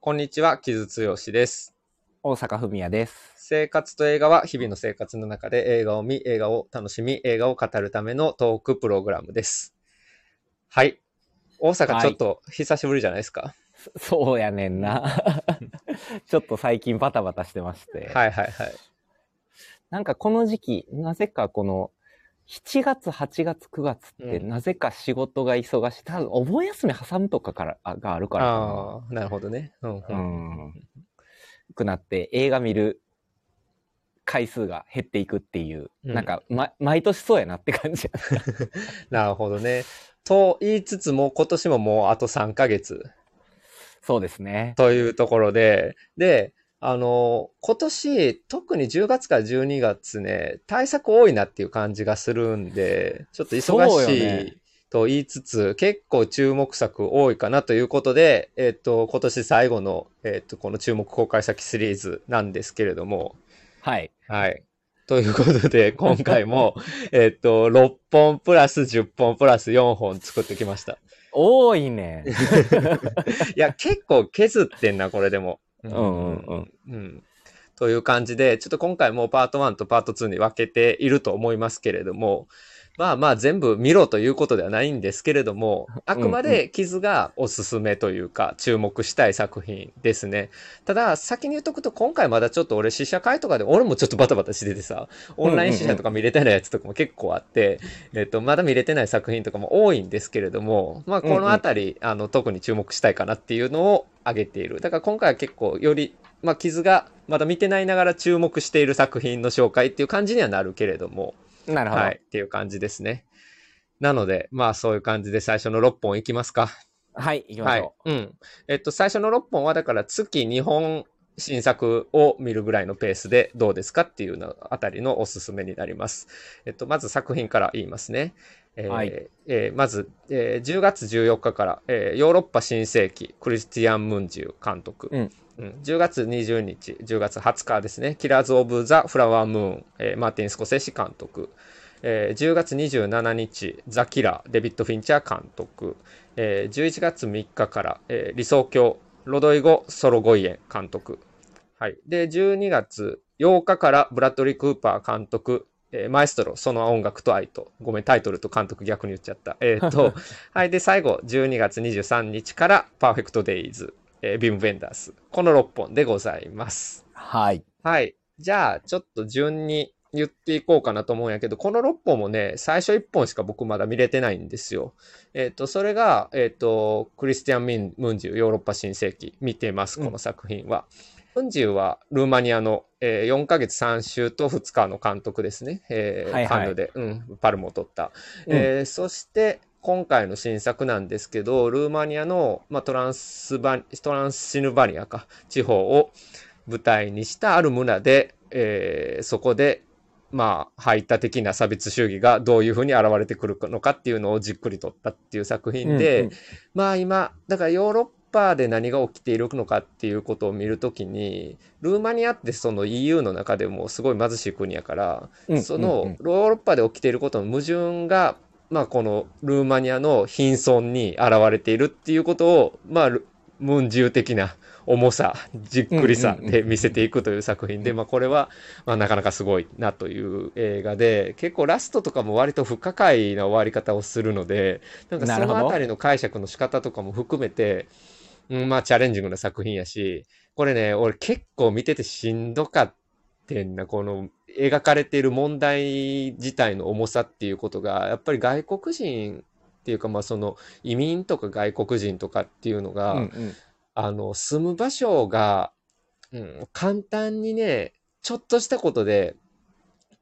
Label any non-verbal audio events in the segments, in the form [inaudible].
こんにちは、木津剛です。大阪文也です。生活と映画は日々の生活の中で映画を見、映画を楽しみ、映画を語るためのトークプログラムです。はい。大阪ちょっと久しぶりじゃないですか？そそうやねんな。[laughs] ちょっと最近バタバタしてまして。はいはいはい。なんかこの時期、なぜかこの、7月、8月、9月って、うんなぜか仕事が忙しい。多分、お盆休み挟むとかから、あがあるからかああー、なるほどね。うんうな。うんん。くなって、映画見る回数が減っていくっていう、うんなんか、ま、毎年そうやなって感じ。[laughs] なるほどね。と言いつつも今年ももうあと3ヶ月そうですね。というところで、で、あの、今年、特に10月から12月ね、対策多いなっていう感じがするんで、ちょっと忙しねいと言いつつ、結構注目作多いかなということで、えっと、今年最後の、えっと、この注目公開先シリーズなんですけれども、はい。はい。ということで、今回も、[laughs] えっと、6本プラス10本プラス4本作ってきました。多いね。[laughs] いや、結構削ってんな、これでも。うんうんうん。うん。という感じで、ちょっと今回もパート1とパート2に分けていると思いますけれども、まあまあ全部見ろということではないんですけれども、あくまで傷がおすすめというか、注目したい作品ですね。ただ、先に言っとくと、今回まだちょっと俺試写会とかで、俺もちょっとバタバタしててさ、オンライン試写とか見れてないやつとかも結構あって、えっと、まだ見れてない作品とかも多いんですけれども、まあこのあたり、あの、特に注目したいかなっていうのを挙げている。だから今回は結構より、まあ傷がまだ見てないながら注目している作品の紹介っていう感じにはなるけれども、[laughs] なるほど。はい、っていう感じですね。なので、まあそういう感じで最初の6本いきますか。はい、行きまはいしょ。うん。えっと、最初の6本はだから月2本新作を見るぐらいのペースでどうですかっていうのあたりのおすすめになります。えっと、まず作品から言いますね。えーはいえーまず、えー10月14日から、えーヨーロッパ新世紀、クリスティアン・ムンジュ監督。うんうん10月20日、10月20日ですね、キラーズ・オブ・ザ・フラワームーン、えーマーティン・スコセッシ監督。えー10月27日、ザ・キラー、デビッド・フィンチャー監督。えー11月3日から、えー理想郷、ロドイゴ・ソロゴイエン監督。はい。で、12月8日から、ブラッドリー・クーパー監督、えーマエストロ、その音楽と愛と。ごめん、タイトルと監督逆に言っちゃった。えっ、と、[laughs] はい。で、最後、12月23日から、パーフェクト・デイズ、えービーム・ベンダース。この6本でございます。はい。はい。じゃあ、ちょっと順に言っていこうかなと思うんやけど、この6本もね、最初1本しか僕まだ見れてないんですよ。えっ、と、それが、えっ、と、クリスティアン・ミンムンジュ、ヨーロッパ新世紀、見てます、この作品は。ムンジュはルーマニアの、えー4ヶ月3週と2日の監督ですね。えーはいはいカンヌで、うん、パルムを取った。うんえーそして、今回の新作なんですけど、ルーマニアの、まあ、トランスバニ、トランシルバニアか、地方を舞台にしたある村で、えーそこで、まあ、排他的な差別主義がどういうふうに現れてくるのかっていうのをじっくりとったっていう作品で、うんうん。まあ今、だからヨーロッパで何が起きているのかっていうことを見るときに、ルーマニアってその EU の中でもすごい貧しい国やから、うんそうんうん。のヨーロッパで起きていることの矛盾が、まあこのルーマニアの貧損に現れているっていうことを、まあ、ルムンジュ的な重さ、じっくりさで見せていくという作品で、まあこれは、まあなかなかすごいなという映画で、結構ラストとかも割と不可解な終わり方をするので、なんかそのあたりの解釈の仕方とかも含めて、うん、まあチャレンジングな作品やし、これね、俺結構見ててしんどかってんな、この描かれている問題自体の重さっていうことが、やっぱり外国人っていうか、まあその移民とか外国人とかっていうのが、うんうん。あの、住む場所が、うん、簡単にね、ちょっとしたことで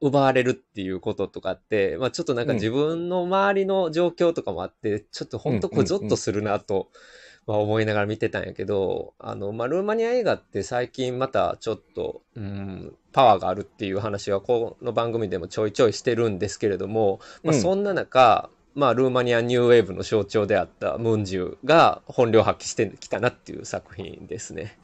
奪われるっていうこととかって、まあちょっとなんかうん。自分の周りの状況とかもあって、ちょっとほんとこうんうんうん。うゾッとするなと、まあ思いながら見てたんやけど、あの、まあルーマニア映画って最近またちょっと、うん、パワーがあるっていう話はこの番組でもちょいちょいしてるんですけれども、まあうんそんな中、まあ、ルーマニアニューウェーブの象徴であったムンジュが本領発揮してきたなっていう作品ですね。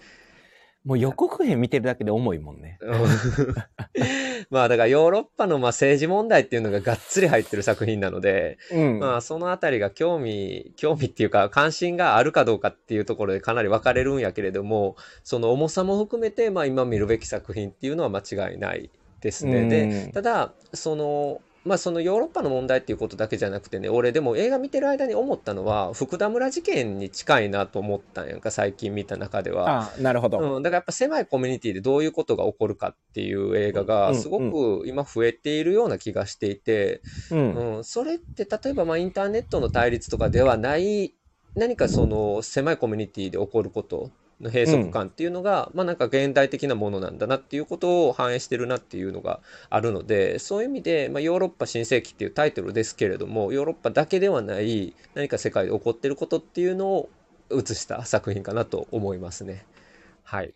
もう予告編見てるだけで重いもんね。うん [laughs] まあだからヨーロッパのまあ政治問題っていうのががっつり入ってる作品なので、うん。まあそのあたりが興味、興味っていうか関心があるかどうかっていうところでかなり分かれるんやけれども、その重さも含めてまあ今見るべき作品っていうのは間違いないですね。で、うんただ、その、まあそのヨーロッパの問題っていうことだけじゃなくてね、俺でも映画見てる間に思ったのは、福田村事件に近いなと思ったんやんか、最近見た中では。あなるほど。うん、だからやっぱ狭いコミュニティでどういうことが起こるかっていう映画うんがすごく今増えているような気がしていて、うん。うん、それって例えばまあインターネットの対立とかではない何かその狭いコミュニティで起こることの閉塞感っていうのが、まあなんか現代的なものなんだなっていうことを反映してるなっていうのがあるのでそういう意味で、まあ、ヨーロッパ新世紀っていうタイトルですけれどもヨーロッパだけではない何か世界で起こってることっていうのを映した作品かなと思いますね。はい。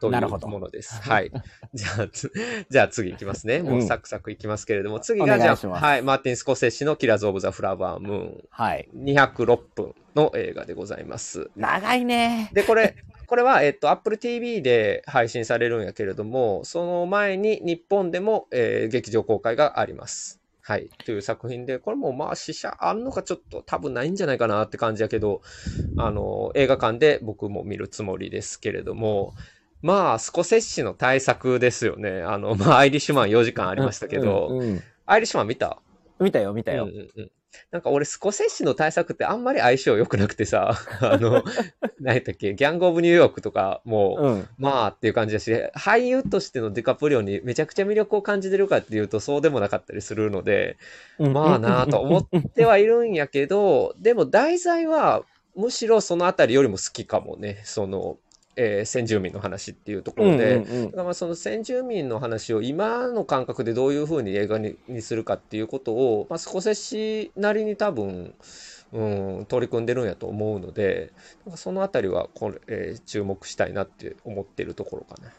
というものです。はい。[laughs] じゃあ、つじゃあ次いきますね。もうサクサクいきますけれども、次がじゃあ、はい、マーティン・スコセッシのキラーズ・オブ・ザ・フラワームーン。はい。206分の映画でございます。長いね。で、これ、これは、えっと、Apple TV で配信されるんやけれども、その前に日本でも、えー劇場公開があります。はい。という作品で、これもまあ、試写あんのかちょっと多分ないんじゃないかなって感じやけど、あの、映画館で僕も見るつもりですけれども、まあ、スコセッシの対策ですよね。あの、まあ、アイリッシュマン4時間ありましたけど、うんうんアイリッシュマン見た？見たよ、見たよ。うん。うんうん。なんか俺、スコセッシの対策ってあんまり相性良くなくてさ、[laughs] あの、何やったっけ、ギャング・オブ・ニューヨークとかも、うん。まあっていう感じだし、俳優としてのディカプリオにめちゃくちゃ魅力を感じてるかっていうとそうでもなかったりするので、まあなあと思ってはいるんやけど、[laughs] でも題材はむしろそのあたりよりも好きかもね、その、えー先住民の話っていうところで、うんうんうんだからまあその先住民の話を今の感覚でどういうふうに映画ににするかっていうことを、まあ、スコセッシなりに多分、うん、取り組んでるんやと思うのでそのあたりはこれ、えー注目したいなって思ってるところかな。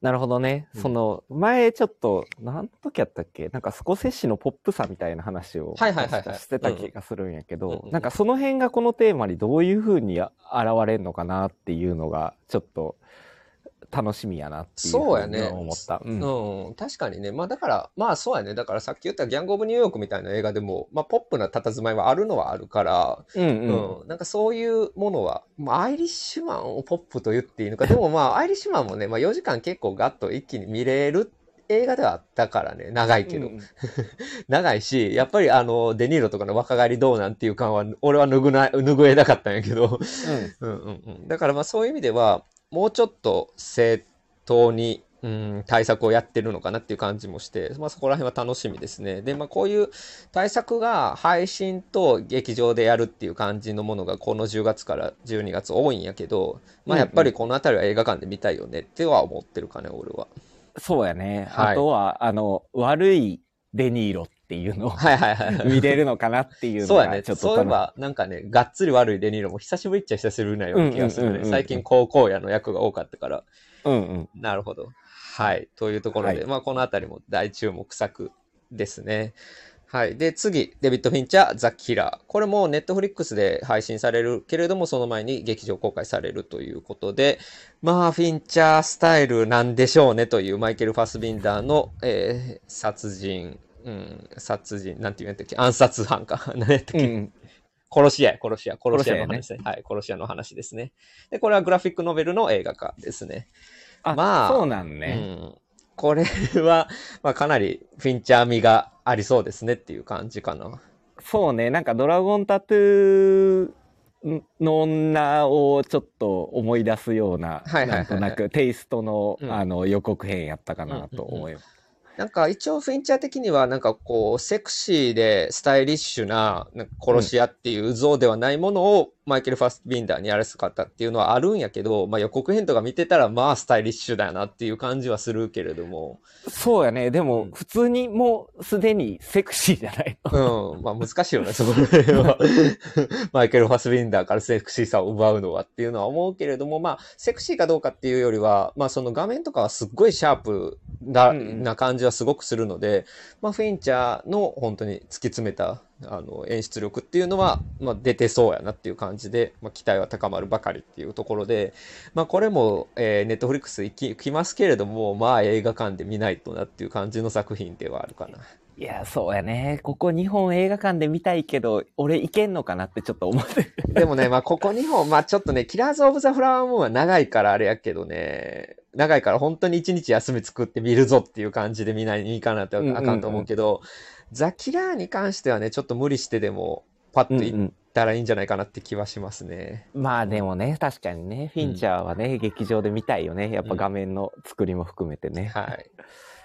なるほどね。うん。その、前ちょっと、何時やったっけ？なんかスコセッシのポップさみたいな話をはいはいはいはい。確かしてた気がするんやけどなんかその辺がこのテーマにどういう風にあ現れるのかなっていうのが、ちょっと楽しみやなっていうそうやねふうに思った。うんうん、確かにね。まあだから、まあそうやね。だからさっき言ったギャング・オブ・ニューヨークみたいな映画でも、まあポップな佇まいはあるのはあるから、うんうん。うん、なんかそういうものは、まあ、アイリッシュマンをポップと言っていいのか、でもまあ、アイリッシュマンもね、まあ、4時間結構ガッと一気に見れる映画ではあったからね、長いけど。うん [laughs] 長いし、やっぱりあの、デニーロとかの若返りどうなんていう感は、俺は拭な、拭えなかったんやけど、うんうんうん。だからまあそういう意味では、もうちょっと正当に、うん、対策をやってるのかなっていう感じもして、まあそこら辺は楽しみですね。で、まあこういう対策が配信と劇場でやるっていう感じのものがこの10月から12月多いんやけど、まあやっぱりこのあたりは映画館で見たいよねっては思ってるかね、俺は。そうやね。はいあとは、あの、悪いデニーロっていうのをはいはいはいはい。見れるのかなっていうのそうやね。がちょっとそういえば、なんかね、がっつり悪いデニーロも久しぶりっちゃ久しぶりなような気がするね。うんうんうんうん最近高校野の役が多かったから。うんうん。なるほど。はい。というところで、はいまあ、このあたりも大注目作ですね。はい。で、次、デビッド・フィンチャー、ザ・キラー。これもネットフリックスで配信されるけれども、その前に劇場公開されるということで、まあ、フィンチャースタイルなんでしょうねというマイケル・ファスビンダーの、えー殺人、うん、殺人、なんて言うんだっけ、暗殺犯か。何やったっけ、うん。殺し屋や、殺し屋、殺し屋の殺話ね。はい、殺し屋の話ですね。で、これはグラフィックノベルの映画化ですね。あ、まあそうなんうね。ん、これは、[laughs] まあ、かなりフィンチャー味がありそうですねっていう感じかな。そうね。なんかドラゴンタトゥーの女をちょっと思い出すような、なんとなくテイストの、うんあの予告編やったかなと思います。なんか一応フィンチャー的にはなんかこうセクシーでスタイリッシュな殺し屋っていう像ではないものをマイケル・ファスビンダーにやらせかったっていうのはあるんやけど、まあ予告編とか見てたらまあスタイリッシュだなっていう感じはするけれども、そうやね。でも、うん普通にもうすでにセクシーじゃないの。うん、まあ難しいよね、そこは。[laughs] マイケル・ファスビンダーからセクシーさを奪うのはっていうのは思うけれども、まあ、セクシーかどうかっていうよりは、まあその画面とかはすっごいシャープな,、な感じはすごくするので、まあフィンチャーの本当に突き詰めたあの演出力っていうのは、まあ、出てそうやなっていう感じで、まあ、期待は高まるばかりっていうところで、まあ、これも、えー、ネットフリックス行きますけれども、まあ映画館で見ないとなっていう感じの作品ではあるかな。いや、そうやね。ここ日本映画館で見たいけど、俺行けんのかなってちょっと思ってる。でもね、まあここ日本、まあちょっとね、キラーズ・オブ・ザ・フラワームーンは長いからあれやけどね、長いから本当に一日休み作って見るぞっていう感じで見ないにいいかなってあかんと思うけど、ザ・キラーに関してはね、ちょっと無理してでも、パッと行ったらいいんじゃないかなって気はしますね。まあでもね、確かにね、フィンチャーはね、うん、劇場で見たいよね。やっぱ画面の作りも含めてね。はい。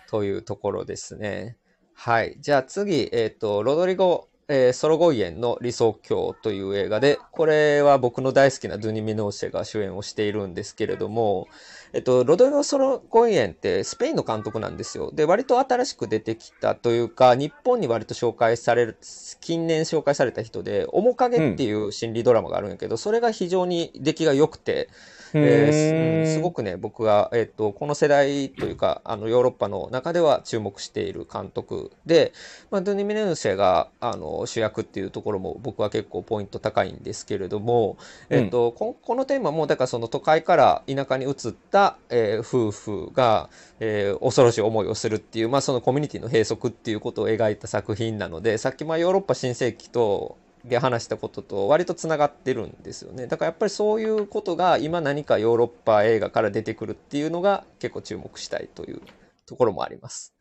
というところですね。はい。じゃあ次、えっ、ー、と、ロドリゴ、えー、ソロゴイエンの理想郷という映画で、これは僕の大好きなドゥニ・ミノーシェが主演をしているんですけれども、えっと、ロドリゴ・ソロゴイエンってスペインの監督なんですよ。で、割と新しく出てきたというか、日本に割と紹介される、近年紹介された人で、面影っていう心理ドラマがあるんやけど、うん、それが非常に出来が良くて、えー、すごくね、僕が、えっ、と、この世代というか、あの、ヨーロッパの中では注目している監督。で、まあ、ドゥニ・ミネウシェが、あの、主役っていうところも僕は結構ポイント高いんですけれども、えっ、と、こ、このテーマも、だからその都会から田舎に移った、えー、夫婦が、えー、恐ろしい思いをするっていう、まあ、そのコミュニティの閉塞っていうことを描いた作品なので、さっきまあヨーロッパ新世紀とで話したことと割とつながってるんですよね。だからやっぱりそういうことが今何かヨーロッパ映画から出てくるっていうのが結構注目したいというところもあります。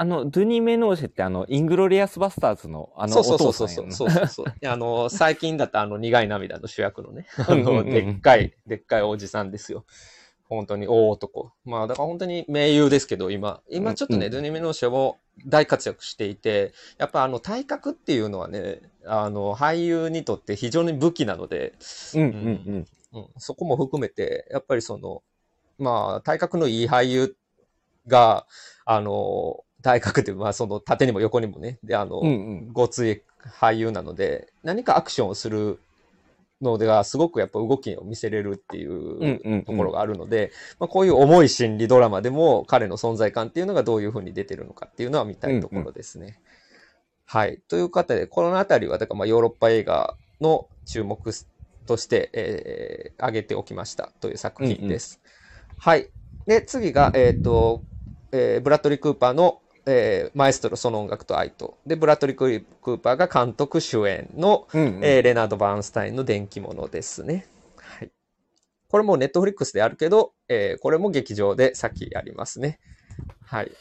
あの、ドゥニ・メノーシェってあの、イングロリアス・バスターズのあのお父さんそうそうそうそう。そうあの、最近だとあの、苦い涙の主役のね、あの、でっかい、でっかいおじさんですよ。本当に大男。まあ、だから本当に名優ですけど、今。今ちょっとね、うん、ドゥニ・メノーシェも大活躍していて、やっぱあの体格っていうのはね、あの俳優にとって非常に武器なので、うんうんうん。うん、そこも含めて、やっぱりその、まあ体格のいい俳優が、あの、体格って、まあその縦にも横にもね、で、あの、うんうん、ごつい俳優なので、何かアクションをするのではすごくやっぱ動きを見せれるっていうところがあるので、まあ、こういう重い心理ドラマでも彼の存在感っていうのがどういうふうに出てるのかっていうのは見たいところですね。うんうん、はい。という方で、このあたりは、だからまあヨーロッパ映画の注目として、えー、挙げておきましたという作品です。うんうん、はい。で、次が、えっ、ー、と、えー、ブラッドリー・クーパーのえー、マエストロその音楽と愛と。で、ブラッドリー・クーパーが監督主演の、うんうん、えー、レナード・バーンスタインの電気物ですね。はい。これもネットフリックスであるけど、えー、これも劇場で先やりますね。はい。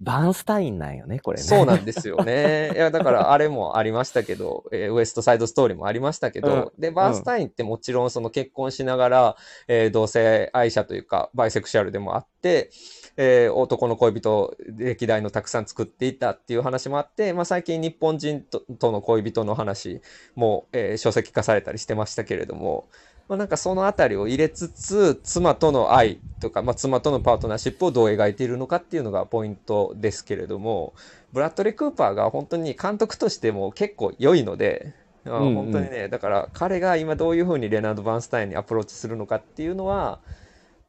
バーンスタインなんよね、これね。そうなんですよね。いや、だからあれもありましたけど、えー、ウエストサイドストーリーもありましたけど、うん、で、バーンスタインってもちろんその結婚しながら、えー、同性愛者というか、バイセクシャルでもあって、えー、男の恋人、歴代のたくさん作っていたっていう話もあって、まあ、最近日本人との恋人の話も、えー、書籍化されたりしてましたけれども、まあ、なんかそのあたりを入れつつ、妻との愛とか、まあ、妻とのパートナーシップをどう描いているのかっていうのがポイントですけれども、ブラッドリー・クーパーが本当に監督としても結構良いので、うんうん、本当にね、だから彼が今どういうふうにレナード・バーンスタインにアプローチするのかっていうのは、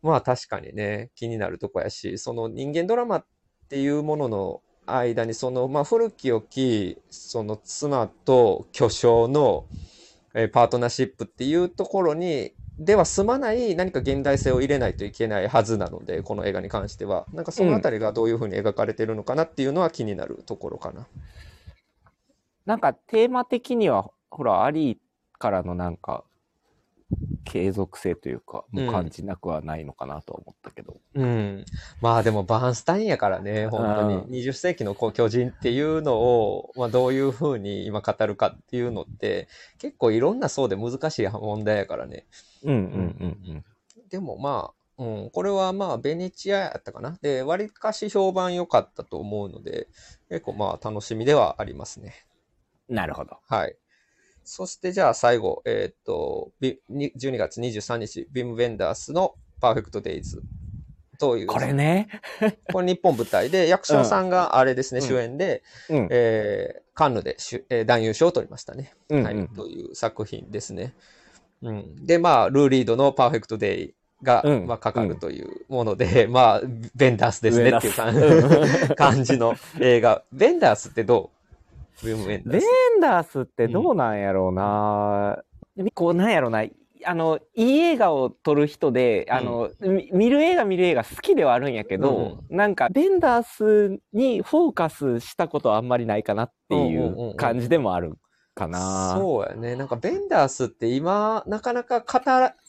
まあ確かにね、気になるとこやし、その人間ドラマっていうものの間に、その、まあ古き良き、その妻と巨匠の、えパートナーシップっていうところに、では済まない何か現代性を入れないといけないはずなので、この映画に関しては。なんかその辺りがどういうふうに描かれてるのかなっていうのは気になるところかな。うん、なんかテーマ的には、ほら、アリーからのなんか、継続性というか、もう感じなくはないのかなと思ったけど。うん。まあでもバーンスタインやからね、本当に。20世紀の巨人っていうのを、まあどういうふうに今語るかっていうのって、結構いろんな層で難しい問題やからね。うんうんうんうん。でもまあ、うん、これはまあベネチアやったかな。で、割かし評判良かったと思うので、結構まあ楽しみではありますね。なるほど。はい。そしてじゃあ最後、えっ、と、12月23日、ビム・ベンダースのパーフェクト・デイズという？これね。[laughs] これ日本舞台で、役所さんがあれですね、うん、主演で、うん、えー、カンヌで主、えー、男優賞を取りましたね、うんうん。はい。という作品ですね。うん。で、まあ、ルー・リードのパーフェクト・デイが、うん、まあ、かかるというもので、うん、まあ、ベンダースですねっていう [laughs] 感じの映画。ベンダースってどう？ム・ウェンダベース。ンダースってどうなんやろうな、こうなんやろうな、あの、いい映画を撮る人で、あの、み見る映画見る映画好きではあるんやけど、なんか、ベンダースにフォーカスしたことはあんまりないかなっていうんうんうんううん感じでもあるかな。そうやね。なんかベンダースって今、なかなか語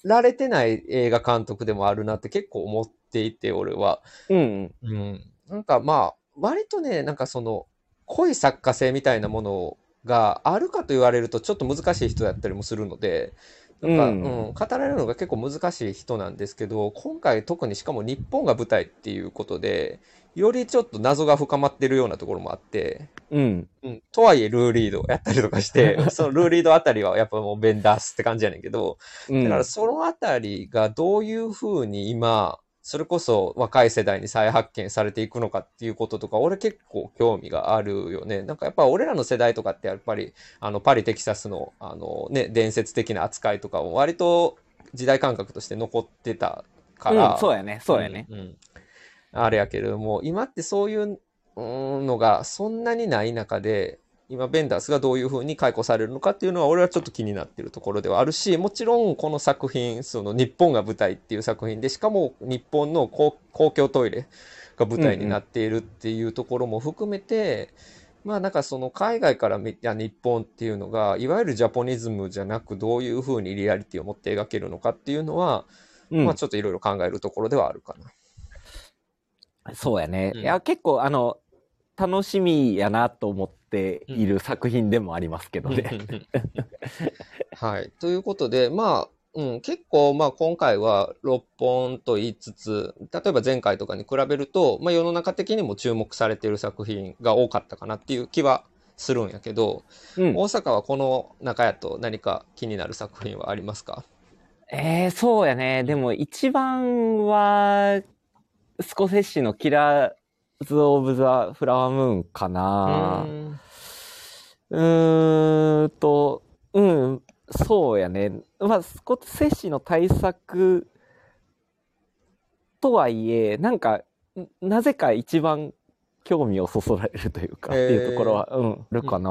られてない映画監督でもあるなって結構思っていて、俺は。うん。うん。なんかまあ、割とね、なんかその、濃い作家性みたいなものがあるかと言われるとちょっと難しい人だったりもするので、なんか、ううんん、語られるのが結構難しい人なんですけど、今回特にしかも日本が舞台っていうことで、よりちょっと謎が深まってるようなところもあって、うん。うん、とはいえルーリードをやったりとかして、[laughs] そのルーリードあたりはやっぱもうベンダースって感じやねんけど、うん。だからそのあたりがどういうふうに今、それこそ若い世代に再発見されていくのかっていうこととか、俺結構興味があるよね。なんかやっぱ俺らの世代とかってやっぱり、あの、パリ・テキサスの、あのね、伝説的な扱いとかも割と時代感覚として残ってたから、うん、そうやね、そうやね。うんうんあれやけれども、今ってそういううんのがそんなにない中で、今、ベンダースがどういうふうに解雇されるのかっていうのは、俺はちょっと気になってるところではあるし、もちろんこの作品、その日本が舞台っていう作品で、しかも日本の公公共トイレが舞台になっているっていうところも含めて、まあなんかその海外から見た日本っていうのが、いわゆるジャポニズムじゃなく、どういうふうにリアリティを持って描けるのかっていうのは、うんまあちょっといろいろ考えるところではあるかな。そうやね。うんいや、結構、あの、楽しみやなと思っている作品でもありますけどね。はい。ということで、まあ、うん、結構、まあ今回は6本と言いつ。つ、例えば前回とかに比べると、まあ世の中的にも注目されている作品が多かったかなっていう気はするんやけど、うん。大阪はこの中やと何か気になる作品はありますか？えー、そうやね。でも一番は、スコセッシのキラーズ・オブ・ザ・フラワームーンかな。うんうーんと、うん、そうやね。まあ、スコセッシの対策とはいえ、なんか、んなぜか一番興味をそそられるというか、へーっていうところは、うん、あるかな。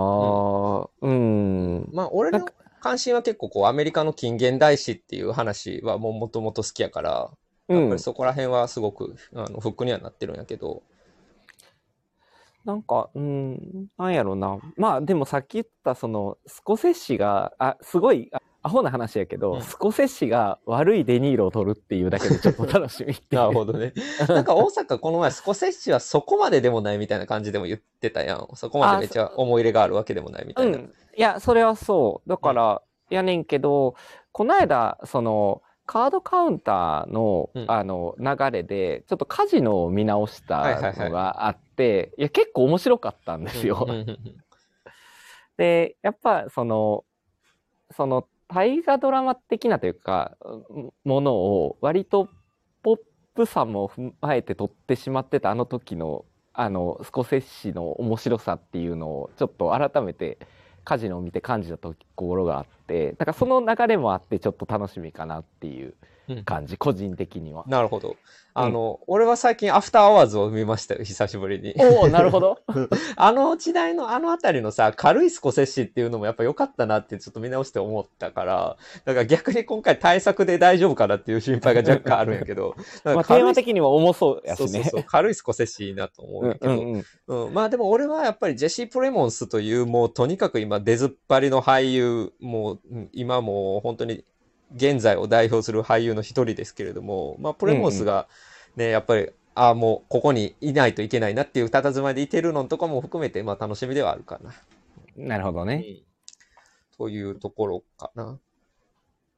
うん。まあ俺の関心は結構こうアメリカの近現代史っていう話はもうもともと好きやから、うんやっぱり。そこら辺はすごくあのフックにはなってるんやけど、なんか、うん、なんやろな。まあ、でもさっき言った、その、スコセッシが、あ、すごい、あアホな話やけど、うんスコセッシが悪いデニーロを取るっていうだけでちょっと [laughs] 楽しみって。なるほどね。なんか大阪この前スコセッシはそこまででもないみたいな感じでも言ってたやん。そこまでめっちゃ思い入れがあるわけでもないみたいな。うん。いや、それはそう。だから、やねんけど、この間、その、カードカウンターの、うん。あの、流れで、ちょっとカジノを見直したはいはいはい。のがあって、いや、結構面白かったんですよ。[laughs] で、やっぱその、その大河ドラマ的なというか、うんものを割とポップさも踏まえて撮ってしまってたあの時の、あの、スコセッシの面白さっていうのをちょっと改めてカジノを見て感じたところがあって、だからその流れもあってちょっと楽しみかなっていううん感じ、個人的には。なるほど。あの、俺は最近アフターアワーズを見ましたよ、久しぶりに。おおなるほど。[laughs] [laughs] あの時代のあのあたりのさ、軽いスコセッシっていうのもやっぱ良かったなってちょっと見直して思ったから、だから逆に今回対策で大丈夫かなっていう心配が若干あるんやけど、[laughs] まあテーマ的には重そうやしね。そうそうそう、軽いスコセッシなと思うんうんやけど、うんうん。うん、まあでも俺はやっぱりジェシー・プレモンスというもうとにかく今出ずっぱりの俳優、もううん今もう本当に現在を代表する俳優の一人ですけれども、まあプレモンスがね、やっぱり、ああ、もうここにいないといけないなっていう佇まいでいてるのとかも含めて、まあ楽しみではあるかな。なるほどね。というところかな。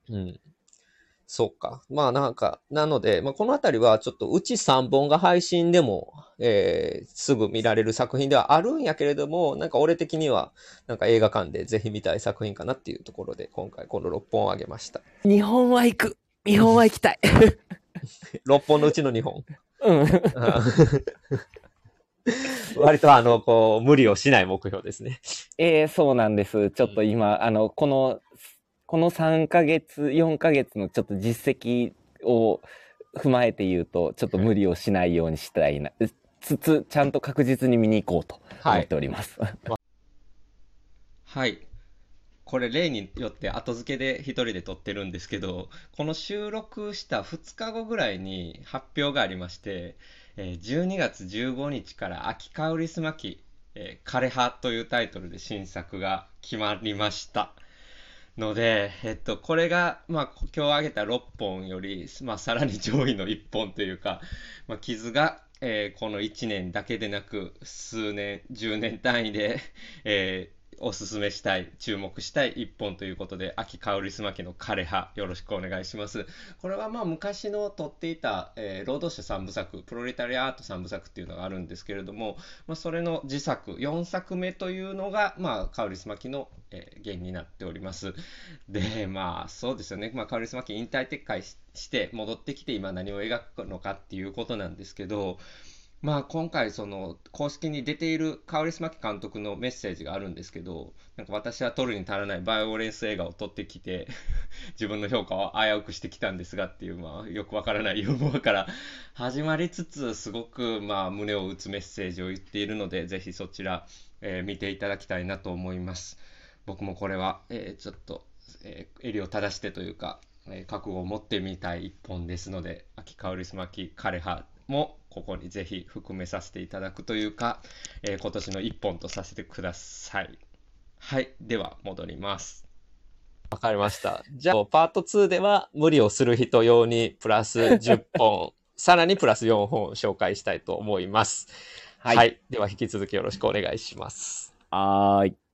うん。そうか。まあなんか、なので、まあこのあたりはちょっとうち3本が配信でも、えーすぐ見られる作品ではあるんやけれども、なんか俺的には、なんか映画館でぜひ見たい作品かなっていうところで、今回この6本をあげました。日本は行く。日本は行きたい。[laughs] 6本のうちの2本。うん。[laughs] 割とあの、こう、無理をしない目標ですね。えー、そうなんです。ちょっと今、あの、この、この3ヶ月、4ヶ月のちょっと実績を踏まえて言うと、ちょっと無理をしないようにしたいな、つつ、ちゃんと確実に見に行こうと思はいって。おります。はい。これ例によって後付けで一人で撮ってるんですけど、この収録した2日後ぐらいに発表がありまして、えー12月15日から秋香りすまき、えー枯葉というタイトルで新作が決まりました。ので、えっと、これが、まあ、今日挙げた6本より、まあ、さらに上位の1本というか、まあ、傷が、えーこの1年だけでなく、数年、10年単位で、えーおすすめしたい、注目したい1本ということで、秋香りすまきの枯葉、よろしくお願いします。これはまあ昔の撮っていた、えー労働者三部作、プロレタリアート三部作っていうのがあるんですけれども、まあ、それの自作、4作目というのが、まあ、香りすまきの、えー原になっております。で、まあ、そうですよね。まあ、香りすまき引退撤回して、戻ってきて今何を描くのかっていうことなんですけど、まあ今回その公式に出ているカオリスマキ監督のメッセージがあるんですけど、なんか私は撮るに足らないバイオレンス映画を撮ってきて、[laughs] 自分の評価を危うくしてきたんですがっていう、まあよくわからないユーモアから始まりつつ、すごくまあ胸を打つメッセージを言っているので、ぜひそちら、えー見ていただきたいなと思います。僕もこれは、えーちょっと、えー襟を正してというか、えー覚悟を持ってみたい一本ですので、秋香りすまき枯葉もここにぜひ含めさせていただくというか、えー今年の一本とさせてください。はい。では、戻ります。わかりました。じゃあ、パート2では無理をする人用にプラス10本、[laughs] さらにプラス4本紹介したいと思います。はいはい。では、引き続きよろしくお願いします。はーい。